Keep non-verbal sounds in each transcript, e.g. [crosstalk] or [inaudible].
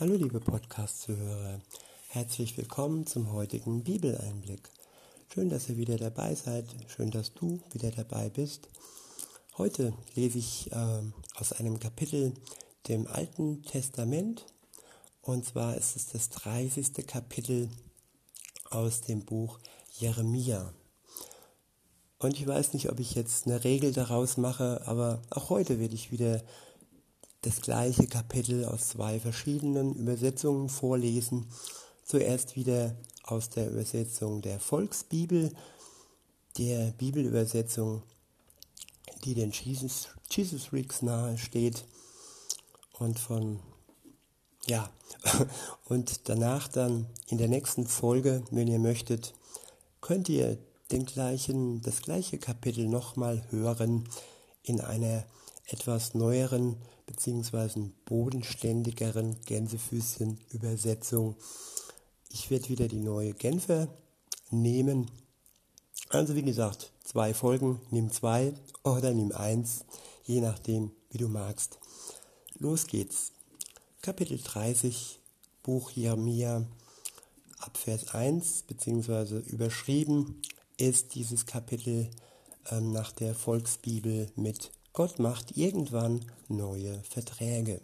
Hallo liebe Podcast-Zuhörer, herzlich willkommen zum heutigen Bibeleinblick. Schön, dass ihr wieder dabei seid, schön, dass du wieder dabei bist. Heute lese ich äh, aus einem Kapitel dem Alten Testament und zwar ist es das 30. Kapitel aus dem Buch Jeremia. Und ich weiß nicht, ob ich jetzt eine Regel daraus mache, aber auch heute werde ich wieder das gleiche Kapitel aus zwei verschiedenen Übersetzungen vorlesen. Zuerst wieder aus der Übersetzung der Volksbibel, der Bibelübersetzung, die den Jesus, Jesus Ricks nahe steht und von ja [laughs] und danach dann in der nächsten Folge, wenn ihr möchtet, könnt ihr den gleichen, das gleiche Kapitel nochmal hören in einer etwas neueren bzw. bodenständigeren Gänsefüßchen-Übersetzung. Ich werde wieder die neue Genfer nehmen. Also wie gesagt, zwei Folgen, nimm zwei oder nimm eins, je nachdem, wie du magst. Los geht's. Kapitel 30, Buch Jeremia, ab Vers 1, beziehungsweise überschrieben ist dieses Kapitel ähm, nach der Volksbibel mit Gott macht irgendwann neue Verträge.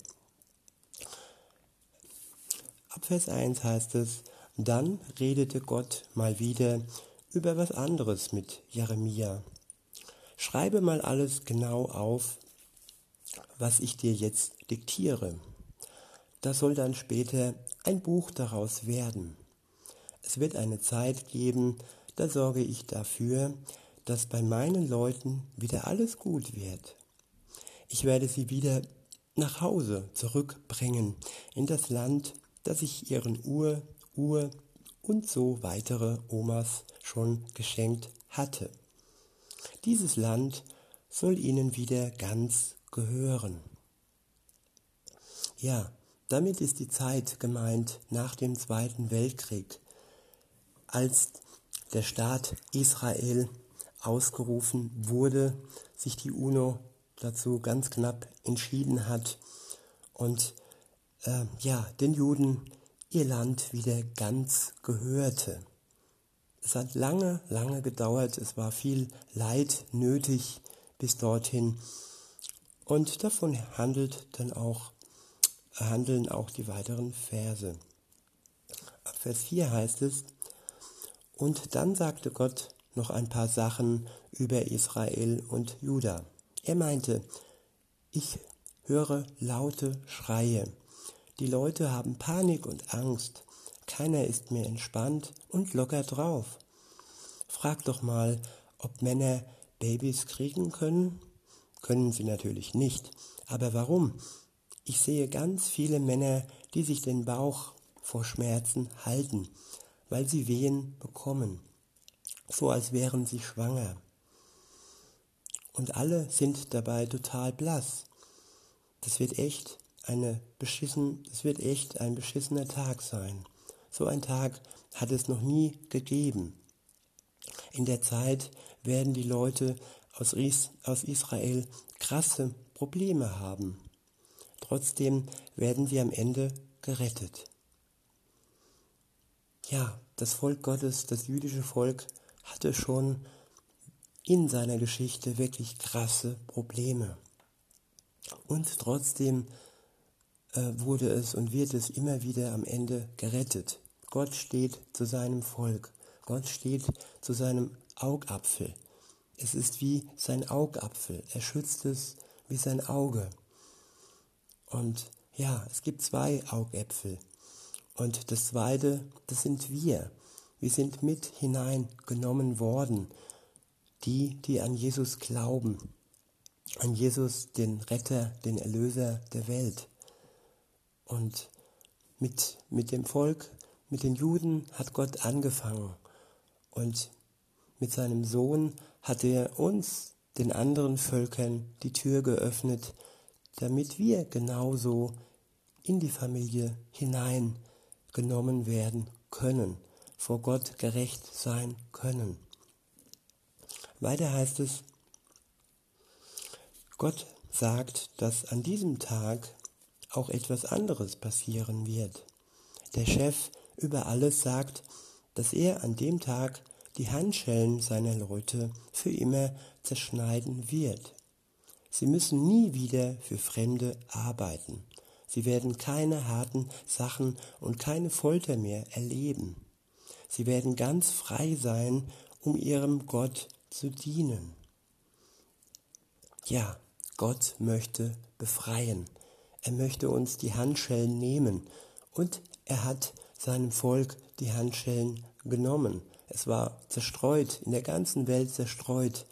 Ab Vers 1 heißt es, dann redete Gott mal wieder über was anderes mit Jeremia. Schreibe mal alles genau auf, was ich dir jetzt diktiere. Das soll dann später ein Buch daraus werden. Es wird eine Zeit geben, da sorge ich dafür, dass bei meinen Leuten wieder alles gut wird. Ich werde sie wieder nach Hause zurückbringen, in das Land, das ich ihren Ur, Ur und so weitere Omas schon geschenkt hatte. Dieses Land soll ihnen wieder ganz gehören. Ja, damit ist die Zeit gemeint nach dem Zweiten Weltkrieg, als der Staat Israel ausgerufen wurde, sich die UNO dazu ganz knapp entschieden hat und äh, ja, den Juden ihr Land wieder ganz gehörte. Es hat lange, lange gedauert, es war viel Leid nötig bis dorthin und davon handelt dann auch, handeln auch die weiteren Verse. Ab Vers 4 heißt es, und dann sagte Gott noch ein paar Sachen über Israel und Juda. Er meinte, ich höre laute Schreie. Die Leute haben Panik und Angst. Keiner ist mehr entspannt und locker drauf. Frag doch mal, ob Männer Babys kriegen können? Können sie natürlich nicht. Aber warum? Ich sehe ganz viele Männer, die sich den Bauch vor Schmerzen halten, weil sie Wehen bekommen, so als wären sie schwanger und alle sind dabei total blass. Das wird echt eine beschissen, das wird echt ein beschissener Tag sein. So ein Tag hat es noch nie gegeben. In der Zeit werden die Leute aus, Is aus Israel krasse Probleme haben. Trotzdem werden sie am Ende gerettet. Ja, das Volk Gottes, das jüdische Volk, hatte schon in seiner Geschichte wirklich krasse Probleme. Und trotzdem äh, wurde es und wird es immer wieder am Ende gerettet. Gott steht zu seinem Volk. Gott steht zu seinem Augapfel. Es ist wie sein Augapfel. Er schützt es wie sein Auge. Und ja, es gibt zwei Augäpfel. Und das zweite, das sind wir. Wir sind mit hineingenommen worden die, die an Jesus glauben, an Jesus, den Retter, den Erlöser der Welt. Und mit, mit dem Volk, mit den Juden hat Gott angefangen. Und mit seinem Sohn hat er uns, den anderen Völkern, die Tür geöffnet, damit wir genauso in die Familie hineingenommen werden können, vor Gott gerecht sein können. Weiter heißt es, Gott sagt, dass an diesem Tag auch etwas anderes passieren wird. Der Chef über alles sagt, dass er an dem Tag die Handschellen seiner Leute für immer zerschneiden wird. Sie müssen nie wieder für Fremde arbeiten. Sie werden keine harten Sachen und keine Folter mehr erleben. Sie werden ganz frei sein, um ihrem Gott zu dienen. Ja, Gott möchte befreien. Er möchte uns die Handschellen nehmen und er hat seinem Volk die Handschellen genommen. Es war zerstreut, in der ganzen Welt zerstreut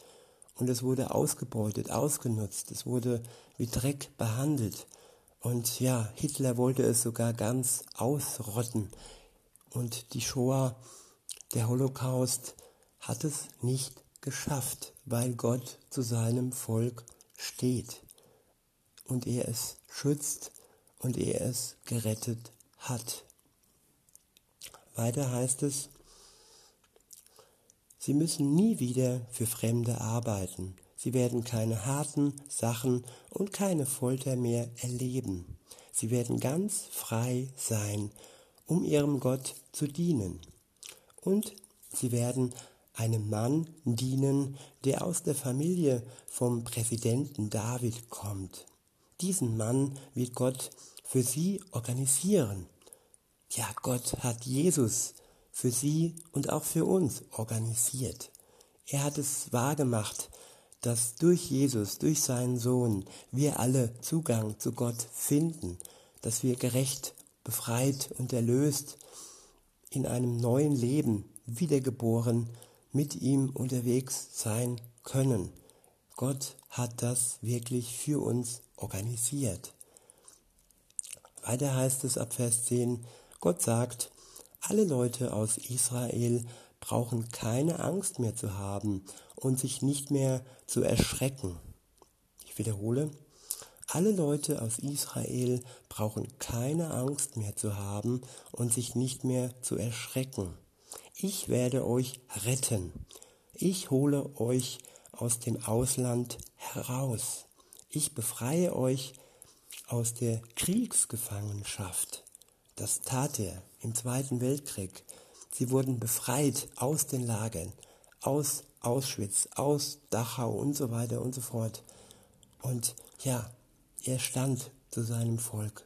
und es wurde ausgebeutet, ausgenutzt, es wurde wie Dreck behandelt. Und ja, Hitler wollte es sogar ganz ausrotten. Und die Shoah, der Holocaust, hat es nicht geschafft, weil Gott zu seinem Volk steht und er es schützt und er es gerettet hat. Weiter heißt es, sie müssen nie wieder für Fremde arbeiten. Sie werden keine harten Sachen und keine Folter mehr erleben. Sie werden ganz frei sein, um ihrem Gott zu dienen. Und sie werden einem Mann dienen, der aus der Familie vom Präsidenten David kommt. Diesen Mann wird Gott für sie organisieren. Ja, Gott hat Jesus für sie und auch für uns organisiert. Er hat es wahrgemacht, dass durch Jesus, durch seinen Sohn, wir alle Zugang zu Gott finden, dass wir gerecht, befreit und erlöst in einem neuen Leben wiedergeboren mit ihm unterwegs sein können. Gott hat das wirklich für uns organisiert. Weiter heißt es ab Vers 10, Gott sagt, alle Leute aus Israel brauchen keine Angst mehr zu haben und sich nicht mehr zu erschrecken. Ich wiederhole, alle Leute aus Israel brauchen keine Angst mehr zu haben und sich nicht mehr zu erschrecken. Ich werde euch retten. Ich hole euch aus dem Ausland heraus. Ich befreie euch aus der Kriegsgefangenschaft. Das tat er im Zweiten Weltkrieg. Sie wurden befreit aus den Lagern, aus Auschwitz, aus Dachau und so weiter und so fort. Und ja, er stand zu seinem Volk.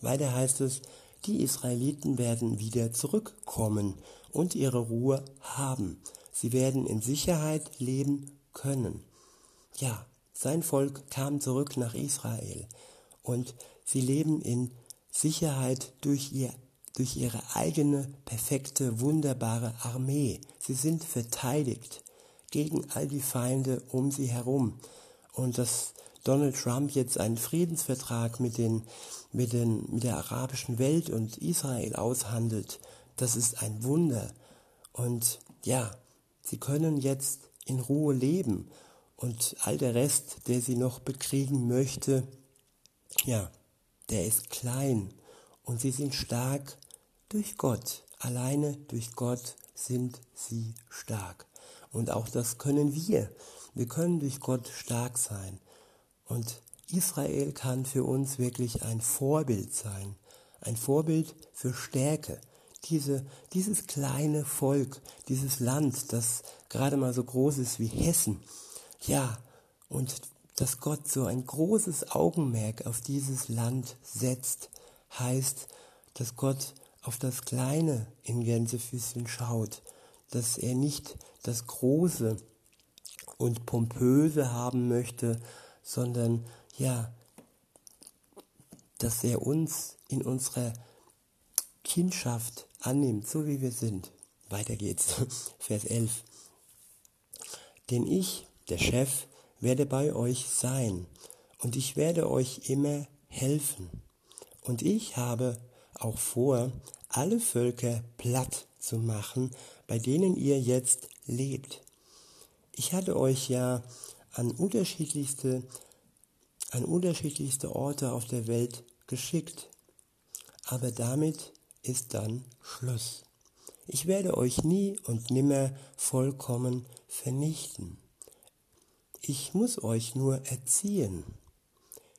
Weiter heißt es, die Israeliten werden wieder zurückkommen und ihre Ruhe haben. Sie werden in Sicherheit leben können. Ja, sein Volk kam zurück nach Israel und sie leben in Sicherheit durch, ihr, durch ihre eigene perfekte, wunderbare Armee. Sie sind verteidigt gegen all die Feinde um sie herum. Und das Donald Trump jetzt einen Friedensvertrag mit, den, mit, den, mit der arabischen Welt und Israel aushandelt, das ist ein Wunder. Und ja, sie können jetzt in Ruhe leben und all der Rest, der sie noch bekriegen möchte, ja, der ist klein und sie sind stark durch Gott. Alleine durch Gott sind sie stark. Und auch das können wir. Wir können durch Gott stark sein. Und Israel kann für uns wirklich ein Vorbild sein, ein Vorbild für Stärke. Diese, dieses kleine Volk, dieses Land, das gerade mal so groß ist wie Hessen, ja, und dass Gott so ein großes Augenmerk auf dieses Land setzt, heißt, dass Gott auf das Kleine in Gänsefüßchen schaut, dass er nicht das Große und Pompöse haben möchte, sondern ja, dass er uns in unserer Kindschaft annimmt, so wie wir sind. Weiter geht's. [laughs] Vers 11. Denn ich, der Chef, werde bei euch sein und ich werde euch immer helfen. Und ich habe auch vor, alle Völker platt zu machen, bei denen ihr jetzt lebt. Ich hatte euch ja an unterschiedlichste, an unterschiedlichste Orte auf der Welt geschickt. Aber damit ist dann Schluss. Ich werde euch nie und nimmer vollkommen vernichten. Ich muss euch nur erziehen.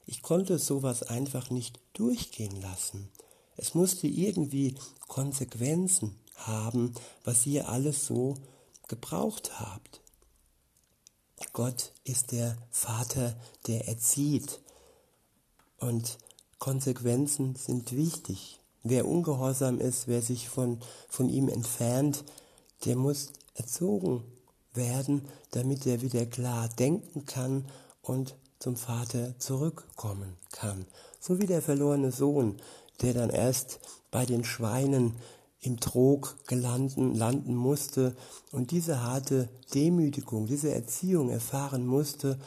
Ich konnte sowas einfach nicht durchgehen lassen. Es musste irgendwie Konsequenzen haben, was ihr alles so gebraucht habt. Gott ist der Vater, der erzieht. Und Konsequenzen sind wichtig. Wer ungehorsam ist, wer sich von, von ihm entfernt, der muss erzogen werden, damit er wieder klar denken kann und zum Vater zurückkommen kann. So wie der verlorene Sohn, der dann erst bei den Schweinen im Trog gelanden, landen musste und diese harte Demütigung, diese Erziehung erfahren musste,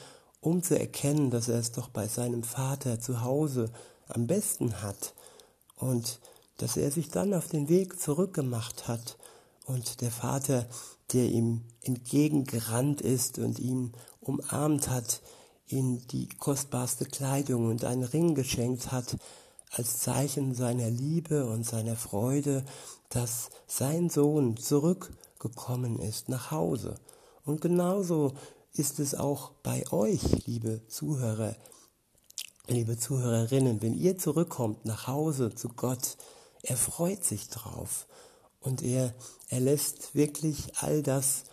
um zu erkennen, dass er es doch bei seinem Vater zu Hause am besten hat und dass er sich dann auf den Weg zurückgemacht hat und der Vater, der ihm entgegengerannt ist und ihn umarmt hat, ihm die kostbarste Kleidung und einen Ring geschenkt hat, als Zeichen seiner Liebe und seiner Freude, dass sein Sohn zurückgekommen ist nach Hause. Und genauso ist es auch bei euch, liebe Zuhörer, liebe Zuhörerinnen, wenn ihr zurückkommt nach Hause zu Gott, er freut sich drauf und er, er lässt wirklich all das,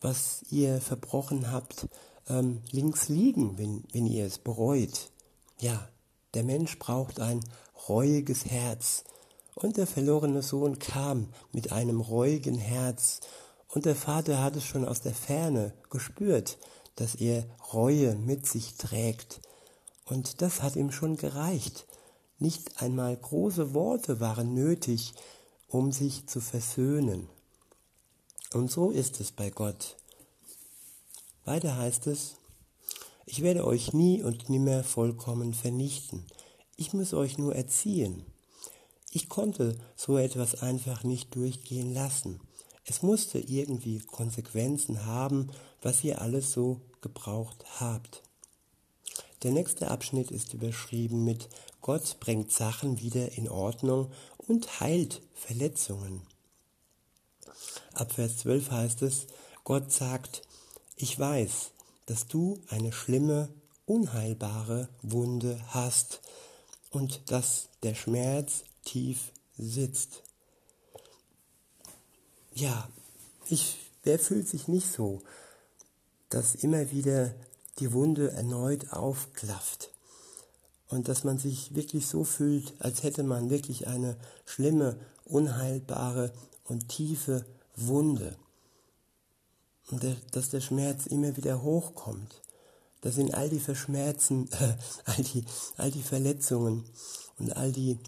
was ihr verbrochen habt, ähm, links liegen, wenn, wenn ihr es bereut. Ja, der Mensch braucht ein reuiges Herz. Und der verlorene Sohn kam mit einem reuigen Herz. Und der Vater hat es schon aus der Ferne gespürt, dass er Reue mit sich trägt. Und das hat ihm schon gereicht. Nicht einmal große Worte waren nötig, um sich zu versöhnen. Und so ist es bei Gott. Weiter heißt es, ich werde euch nie und nimmer vollkommen vernichten. Ich muss euch nur erziehen. Ich konnte so etwas einfach nicht durchgehen lassen. Es musste irgendwie Konsequenzen haben, was ihr alles so gebraucht habt. Der nächste Abschnitt ist überschrieben mit Gott bringt Sachen wieder in Ordnung und heilt Verletzungen. Ab Vers 12 heißt es, Gott sagt, ich weiß, dass du eine schlimme, unheilbare Wunde hast und dass der Schmerz tief sitzt. Ja, ich, wer fühlt sich nicht so, dass immer wieder die Wunde erneut aufklafft und dass man sich wirklich so fühlt, als hätte man wirklich eine schlimme, unheilbare und tiefe Wunde und der, dass der Schmerz immer wieder hochkommt. Das sind all die Verschmerzen, [laughs] äh, all, die, all die Verletzungen und all die,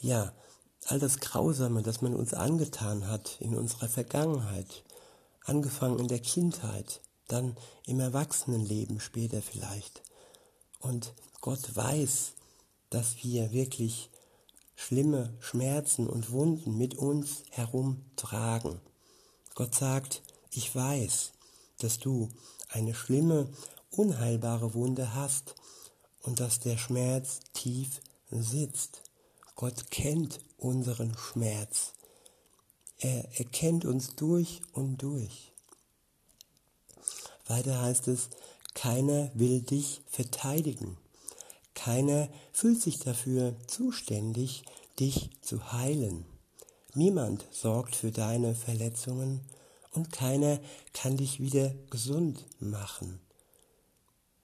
ja, all das Grausame, das man uns angetan hat in unserer Vergangenheit, angefangen in der Kindheit, dann im Erwachsenenleben später vielleicht. Und Gott weiß, dass wir wirklich schlimme Schmerzen und Wunden mit uns herumtragen. Gott sagt, ich weiß, dass du eine schlimme, unheilbare Wunde hast und dass der Schmerz tief sitzt. Gott kennt unseren Schmerz. Er erkennt uns durch und durch. Weiter heißt es, keiner will dich verteidigen. Keiner fühlt sich dafür zuständig, dich zu heilen. Niemand sorgt für deine Verletzungen und keiner kann dich wieder gesund machen.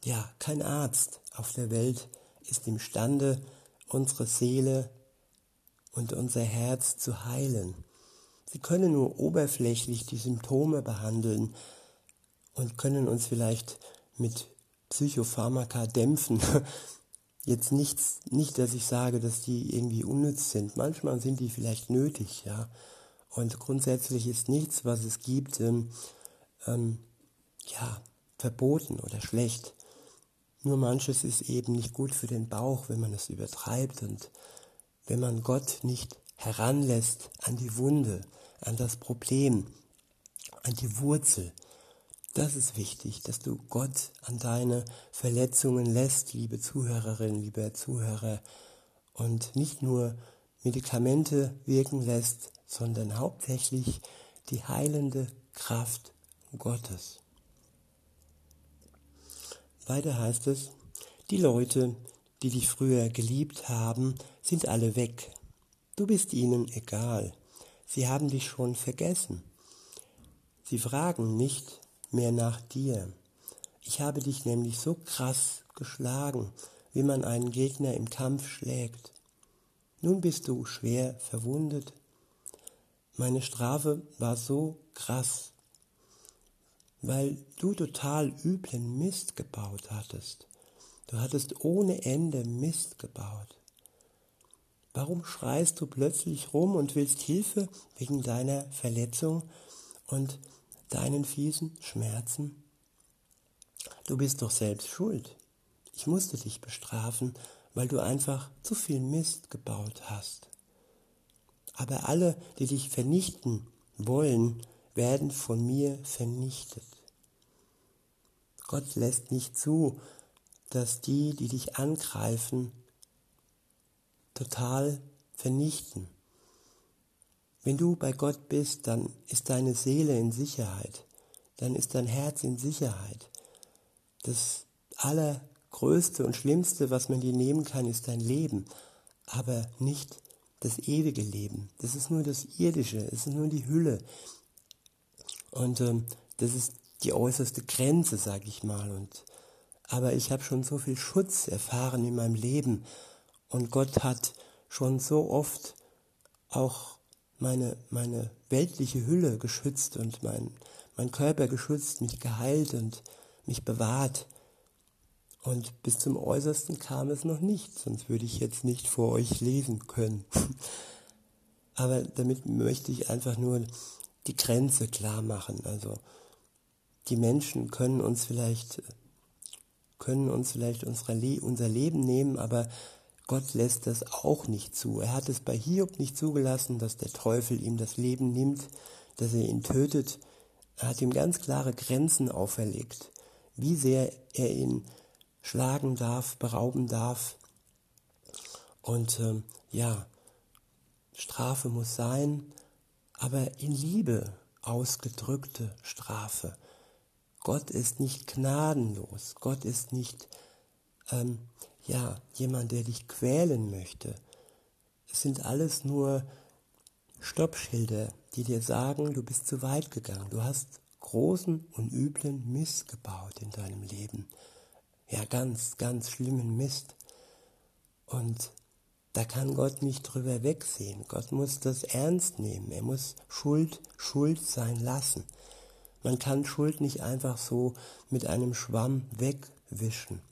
Ja, kein Arzt auf der Welt ist imstande, unsere Seele und unser Herz zu heilen. Sie können nur oberflächlich die Symptome behandeln und können uns vielleicht mit Psychopharmaka dämpfen. [laughs] Jetzt nichts, nicht, dass ich sage, dass die irgendwie unnütz sind. Manchmal sind die vielleicht nötig, ja. Und grundsätzlich ist nichts, was es gibt, ähm, ähm, ja, verboten oder schlecht. Nur manches ist eben nicht gut für den Bauch, wenn man es übertreibt und wenn man Gott nicht heranlässt an die Wunde, an das Problem, an die Wurzel. Das ist wichtig, dass du Gott an deine Verletzungen lässt, liebe Zuhörerin, lieber Zuhörer, und nicht nur Medikamente wirken lässt, sondern hauptsächlich die heilende Kraft Gottes. Weiter heißt es, Die Leute, die dich früher geliebt haben, sind alle weg. Du bist ihnen egal. Sie haben dich schon vergessen. Sie fragen nicht mehr nach dir. Ich habe dich nämlich so krass geschlagen, wie man einen Gegner im Kampf schlägt. Nun bist du schwer verwundet. Meine Strafe war so krass, weil du total üblen Mist gebaut hattest. Du hattest ohne Ende Mist gebaut. Warum schreist du plötzlich rum und willst Hilfe wegen deiner Verletzung und deinen fiesen Schmerzen? Du bist doch selbst schuld. Ich musste dich bestrafen, weil du einfach zu viel Mist gebaut hast. Aber alle, die dich vernichten wollen, werden von mir vernichtet. Gott lässt nicht zu, dass die, die dich angreifen, total vernichten. Wenn du bei Gott bist, dann ist deine Seele in Sicherheit, dann ist dein Herz in Sicherheit. Das Allergrößte und Schlimmste, was man dir nehmen kann, ist dein Leben, aber nicht das ewige Leben. Das ist nur das Irdische, es ist nur die Hülle. Und ähm, das ist die äußerste Grenze, sag ich mal. Und aber ich habe schon so viel Schutz erfahren in meinem Leben und Gott hat schon so oft auch meine, meine weltliche Hülle geschützt und mein, mein Körper geschützt, mich geheilt und mich bewahrt. Und bis zum Äußersten kam es noch nicht, sonst würde ich jetzt nicht vor euch lesen können. [laughs] Aber damit möchte ich einfach nur die Grenze klar machen. Also die Menschen können uns vielleicht können uns vielleicht Le unser Leben nehmen, aber Gott lässt das auch nicht zu. Er hat es bei Hiob nicht zugelassen, dass der Teufel ihm das Leben nimmt, dass er ihn tötet. Er hat ihm ganz klare Grenzen auferlegt, wie sehr er ihn schlagen darf, berauben darf. Und ähm, ja, Strafe muss sein, aber in Liebe ausgedrückte Strafe. Gott ist nicht gnadenlos. Gott ist nicht, ähm, ja, jemand, der dich quälen möchte. Es sind alles nur Stoppschilder, die dir sagen, du bist zu weit gegangen. Du hast großen und üblen Mist gebaut in deinem Leben. Ja, ganz, ganz schlimmen Mist. Und da kann Gott nicht drüber wegsehen. Gott muss das ernst nehmen. Er muss Schuld Schuld sein lassen. Man kann Schuld nicht einfach so mit einem Schwamm wegwischen.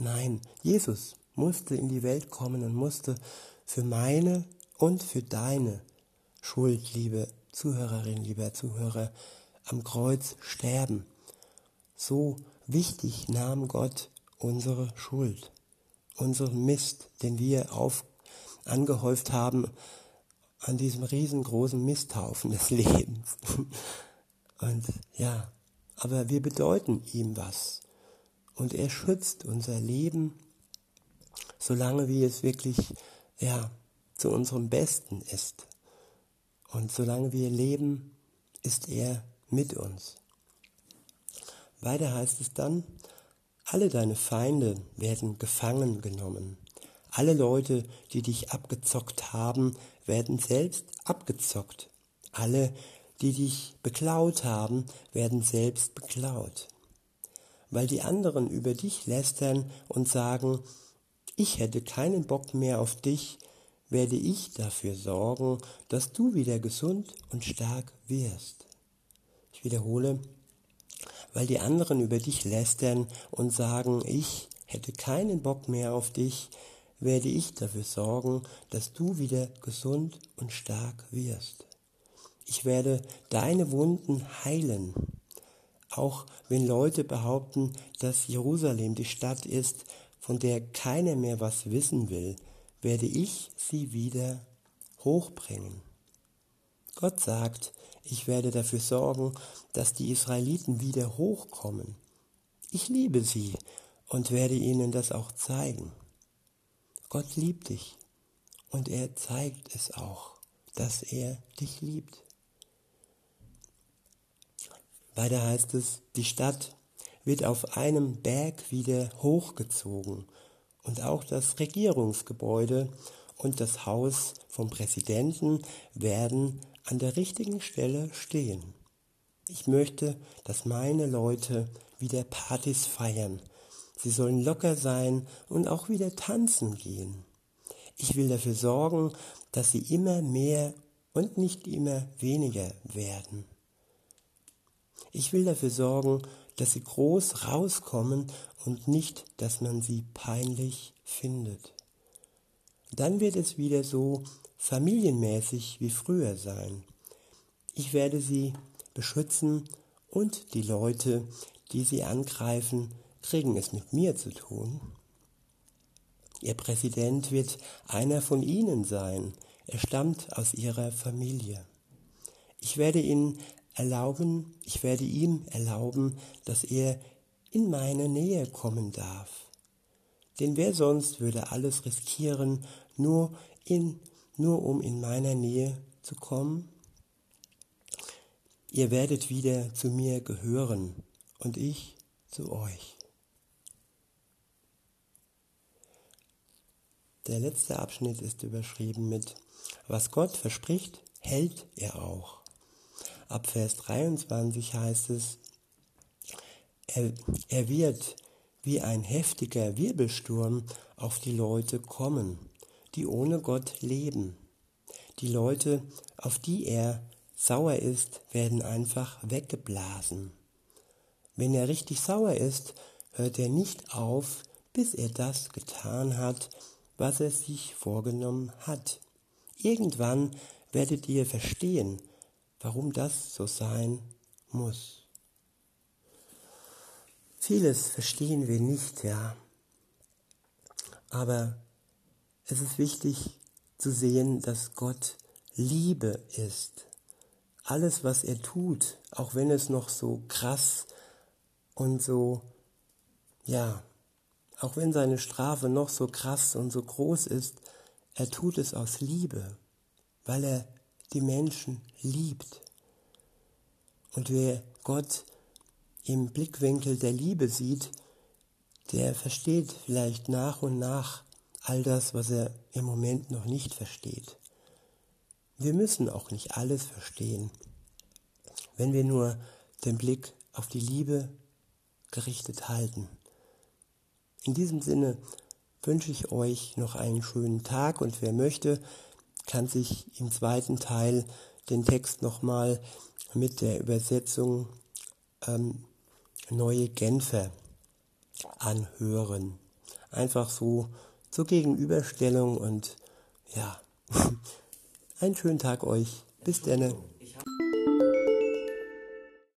Nein, Jesus musste in die Welt kommen und musste für meine und für deine Schuld, liebe Zuhörerin, lieber Zuhörer, am Kreuz sterben. So wichtig nahm Gott unsere Schuld, unseren Mist, den wir auf, angehäuft haben an diesem riesengroßen Misthaufen des [laughs] Lebens. Und ja, aber wir bedeuten ihm was. Und er schützt unser Leben, solange wie es wirklich, ja, zu unserem Besten ist. Und solange wir leben, ist er mit uns. Weiter heißt es dann, alle deine Feinde werden gefangen genommen. Alle Leute, die dich abgezockt haben, werden selbst abgezockt. Alle, die dich beklaut haben, werden selbst beklaut. Weil die anderen über dich lästern und sagen, ich hätte keinen Bock mehr auf dich, werde ich dafür sorgen, dass du wieder gesund und stark wirst. Ich wiederhole, weil die anderen über dich lästern und sagen, ich hätte keinen Bock mehr auf dich, werde ich dafür sorgen, dass du wieder gesund und stark wirst. Ich werde deine Wunden heilen. Auch wenn Leute behaupten, dass Jerusalem die Stadt ist, von der keiner mehr was wissen will, werde ich sie wieder hochbringen. Gott sagt, ich werde dafür sorgen, dass die Israeliten wieder hochkommen. Ich liebe sie und werde ihnen das auch zeigen. Gott liebt dich und er zeigt es auch, dass er dich liebt. Weiter heißt es, die Stadt wird auf einem Berg wieder hochgezogen und auch das Regierungsgebäude und das Haus vom Präsidenten werden an der richtigen Stelle stehen. Ich möchte, dass meine Leute wieder Partys feiern. Sie sollen locker sein und auch wieder tanzen gehen. Ich will dafür sorgen, dass sie immer mehr und nicht immer weniger werden. Ich will dafür sorgen, dass sie groß rauskommen und nicht, dass man sie peinlich findet. Dann wird es wieder so familienmäßig wie früher sein. Ich werde sie beschützen und die Leute, die sie angreifen, kriegen es mit mir zu tun. Ihr Präsident wird einer von ihnen sein. Er stammt aus ihrer Familie. Ich werde ihn erlauben, ich werde ihm erlauben, dass er in meine Nähe kommen darf. Denn wer sonst würde alles riskieren, nur in, nur um in meiner Nähe zu kommen? Ihr werdet wieder zu mir gehören und ich zu euch. Der letzte Abschnitt ist überschrieben mit Was Gott verspricht, hält er auch. Ab Vers 23 heißt es, er, er wird wie ein heftiger Wirbelsturm auf die Leute kommen, die ohne Gott leben. Die Leute, auf die er sauer ist, werden einfach weggeblasen. Wenn er richtig sauer ist, hört er nicht auf, bis er das getan hat, was er sich vorgenommen hat. Irgendwann werdet ihr verstehen, warum das so sein muss. Vieles verstehen wir nicht, ja. Aber es ist wichtig zu sehen, dass Gott Liebe ist. Alles, was er tut, auch wenn es noch so krass und so, ja, auch wenn seine Strafe noch so krass und so groß ist, er tut es aus Liebe, weil er die Menschen liebt. Und wer Gott im Blickwinkel der Liebe sieht, der versteht vielleicht nach und nach all das, was er im Moment noch nicht versteht. Wir müssen auch nicht alles verstehen, wenn wir nur den Blick auf die Liebe gerichtet halten. In diesem Sinne wünsche ich euch noch einen schönen Tag und wer möchte, kann sich im zweiten Teil den Text nochmal mit der Übersetzung ähm, Neue Genfer anhören. Einfach so zur Gegenüberstellung und ja, [laughs] einen schönen Tag euch. Bis denne.